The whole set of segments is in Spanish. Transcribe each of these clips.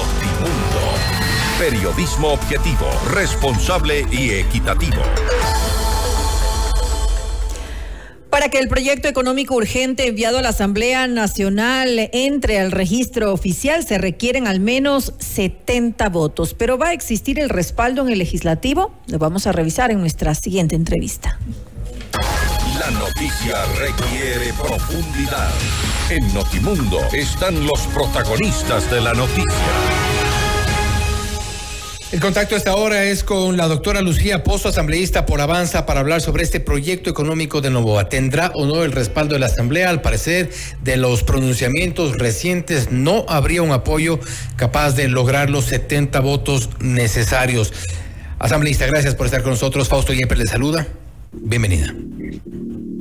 Notimundo. Periodismo objetivo, responsable y equitativo. Para que el proyecto económico urgente enviado a la Asamblea Nacional entre al registro oficial se requieren al menos 70 votos, pero ¿va a existir el respaldo en el legislativo? Lo vamos a revisar en nuestra siguiente entrevista. La noticia requiere profundidad. En Notimundo están los protagonistas de la noticia. El contacto a esta hora es con la doctora Lucía Pozo, asambleísta por Avanza, para hablar sobre este proyecto económico de Novoa. ¿Tendrá o no el respaldo de la Asamblea? Al parecer, de los pronunciamientos recientes, no habría un apoyo capaz de lograr los 70 votos necesarios. Asambleísta, gracias por estar con nosotros. Fausto Yepes le saluda. Bienvenida.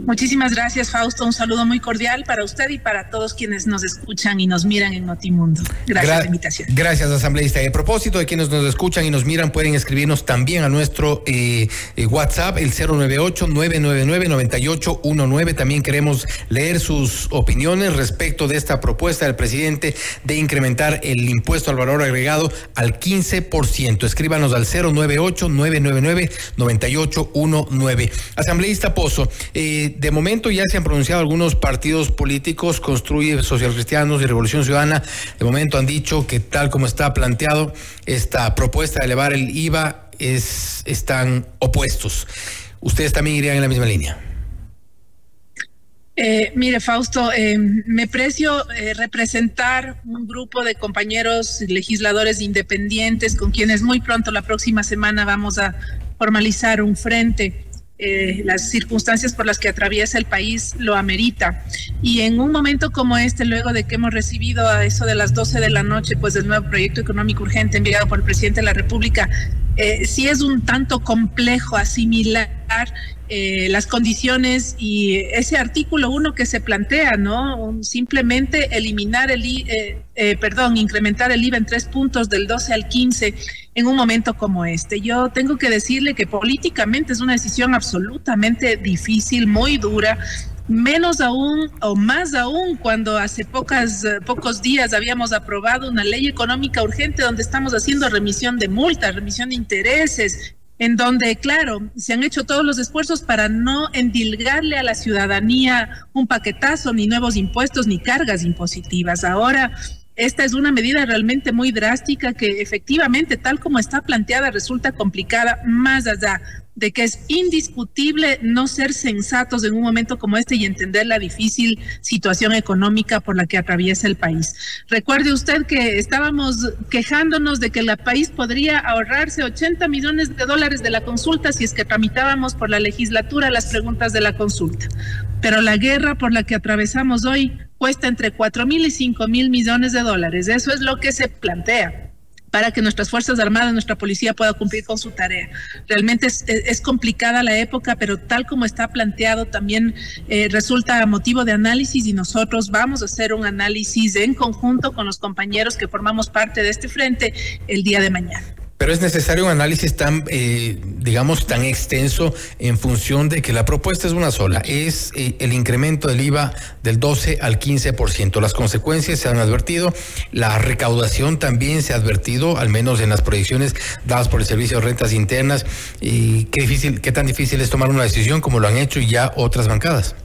Muchísimas gracias, Fausto. Un saludo muy cordial para usted y para todos quienes nos escuchan y nos miran en Notimundo. Gracias por la invitación. Gracias, asambleísta. A propósito de quienes nos escuchan y nos miran, pueden escribirnos también a nuestro eh, eh, WhatsApp, el 098-999-9819. También queremos leer sus opiniones respecto de esta propuesta del presidente de incrementar el impuesto al valor agregado al 15%. Escríbanos al 098-999-9819. Asambleísta Pozo, eh, de momento ya se han pronunciado algunos partidos políticos, Construye Social Cristianos y Revolución Ciudadana. De momento han dicho que tal como está planteado esta propuesta de elevar el IVA es, están opuestos. ¿Ustedes también irían en la misma línea? Eh, mire, Fausto, eh, me precio eh, representar un grupo de compañeros legisladores independientes con quienes muy pronto, la próxima semana, vamos a formalizar un frente eh, las circunstancias por las que atraviesa el país lo amerita. Y en un momento como este, luego de que hemos recibido a eso de las 12 de la noche, pues el nuevo proyecto económico urgente enviado por el presidente de la República, eh, sí es un tanto complejo asimilar eh, las condiciones y ese artículo uno que se plantea, ¿no? Simplemente eliminar el, eh, eh, perdón, incrementar el IVA en tres puntos del 12 al 15 en un momento como este. Yo tengo que decirle que políticamente es una decisión absolutamente difícil, muy dura, menos aún o más aún cuando hace pocas, pocos días habíamos aprobado una ley económica urgente donde estamos haciendo remisión de multas, remisión de intereses, en donde, claro, se han hecho todos los esfuerzos para no endilgarle a la ciudadanía un paquetazo, ni nuevos impuestos, ni cargas impositivas. Ahora, esta es una medida realmente muy drástica que efectivamente, tal como está planteada, resulta complicada más allá de que es indiscutible no ser sensatos en un momento como este y entender la difícil situación económica por la que atraviesa el país. Recuerde usted que estábamos quejándonos de que el país podría ahorrarse 80 millones de dólares de la consulta si es que tramitábamos por la legislatura las preguntas de la consulta. Pero la guerra por la que atravesamos hoy cuesta entre 4 mil y 5 mil millones de dólares. Eso es lo que se plantea para que nuestras Fuerzas Armadas, nuestra policía pueda cumplir con su tarea. Realmente es, complicada la época, pero tal como está planteado también eh, resulta motivo de análisis y nosotros vamos a hacer un análisis en conjunto con los compañeros que formamos parte de este frente el día de mañana. Pero es necesario un análisis tan, eh, digamos, tan extenso en función de que la propuesta es una sola, es eh, el incremento del IVA del 12 al 15%. Las consecuencias se han advertido, la recaudación también se ha advertido, al menos en las proyecciones dadas por el Servicio de Rentas Internas. Y qué difícil, qué tan difícil es tomar una decisión como lo han hecho ya otras bancadas.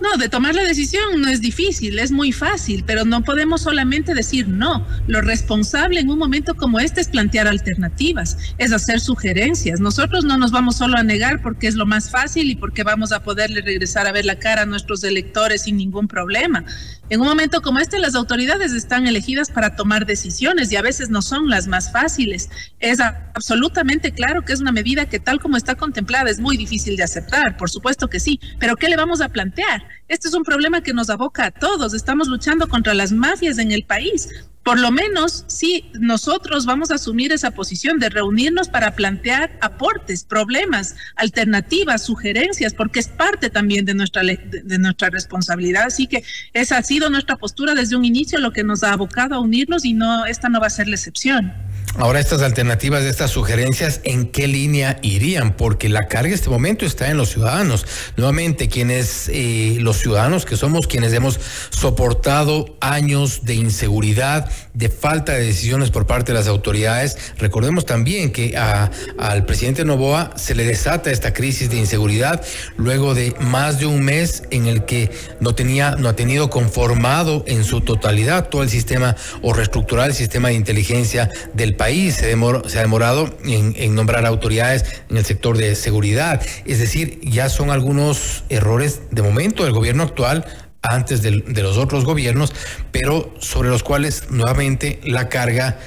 No, de tomar la decisión no es difícil, es muy fácil, pero no podemos solamente decir no. Lo responsable en un momento como este es plantear alternativas, es hacer sugerencias. Nosotros no nos vamos solo a negar porque es lo más fácil y porque vamos a poderle regresar a ver la cara a nuestros electores sin ningún problema. En un momento como este, las autoridades están elegidas para tomar decisiones y a veces no son las más fáciles. Es absolutamente claro que es una medida que tal como está contemplada es muy difícil de aceptar, por supuesto que sí, pero ¿qué le vamos a plantear? Este es un problema que nos aboca a todos. Estamos luchando contra las mafias en el país. Por lo menos, sí, nosotros vamos a asumir esa posición de reunirnos para plantear aportes, problemas, alternativas, sugerencias, porque es parte también de nuestra, de nuestra responsabilidad. Así que esa ha sido nuestra postura desde un inicio, lo que nos ha abocado a unirnos y no, esta no va a ser la excepción. Ahora estas alternativas, estas sugerencias, ¿en qué línea irían? Porque la carga en este momento está en los ciudadanos. Nuevamente, quienes, eh, los ciudadanos que somos quienes hemos soportado años de inseguridad, de falta de decisiones por parte de las autoridades. Recordemos también que al presidente Novoa se le desata esta crisis de inseguridad luego de más de un mes en el que no tenía, no ha tenido conformado en su totalidad todo el sistema o reestructurar el sistema de inteligencia del país. Se, se ha demorado en, en nombrar autoridades en el sector de seguridad. Es decir, ya son algunos errores de momento del gobierno actual antes de, los otros gobiernos, pero sobre los cuales nuevamente la carga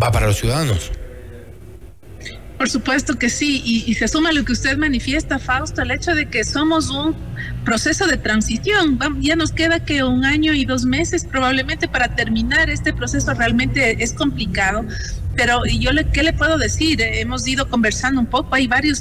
va para los ciudadanos. Por supuesto que sí, y, se suma lo que usted manifiesta, Fausto, el hecho de que somos un proceso de transición. Ya nos queda que un año y dos meses probablemente para terminar este proceso realmente es complicado. Pero yo le, ¿qué le puedo decir? Hemos ido conversando un poco, hay varios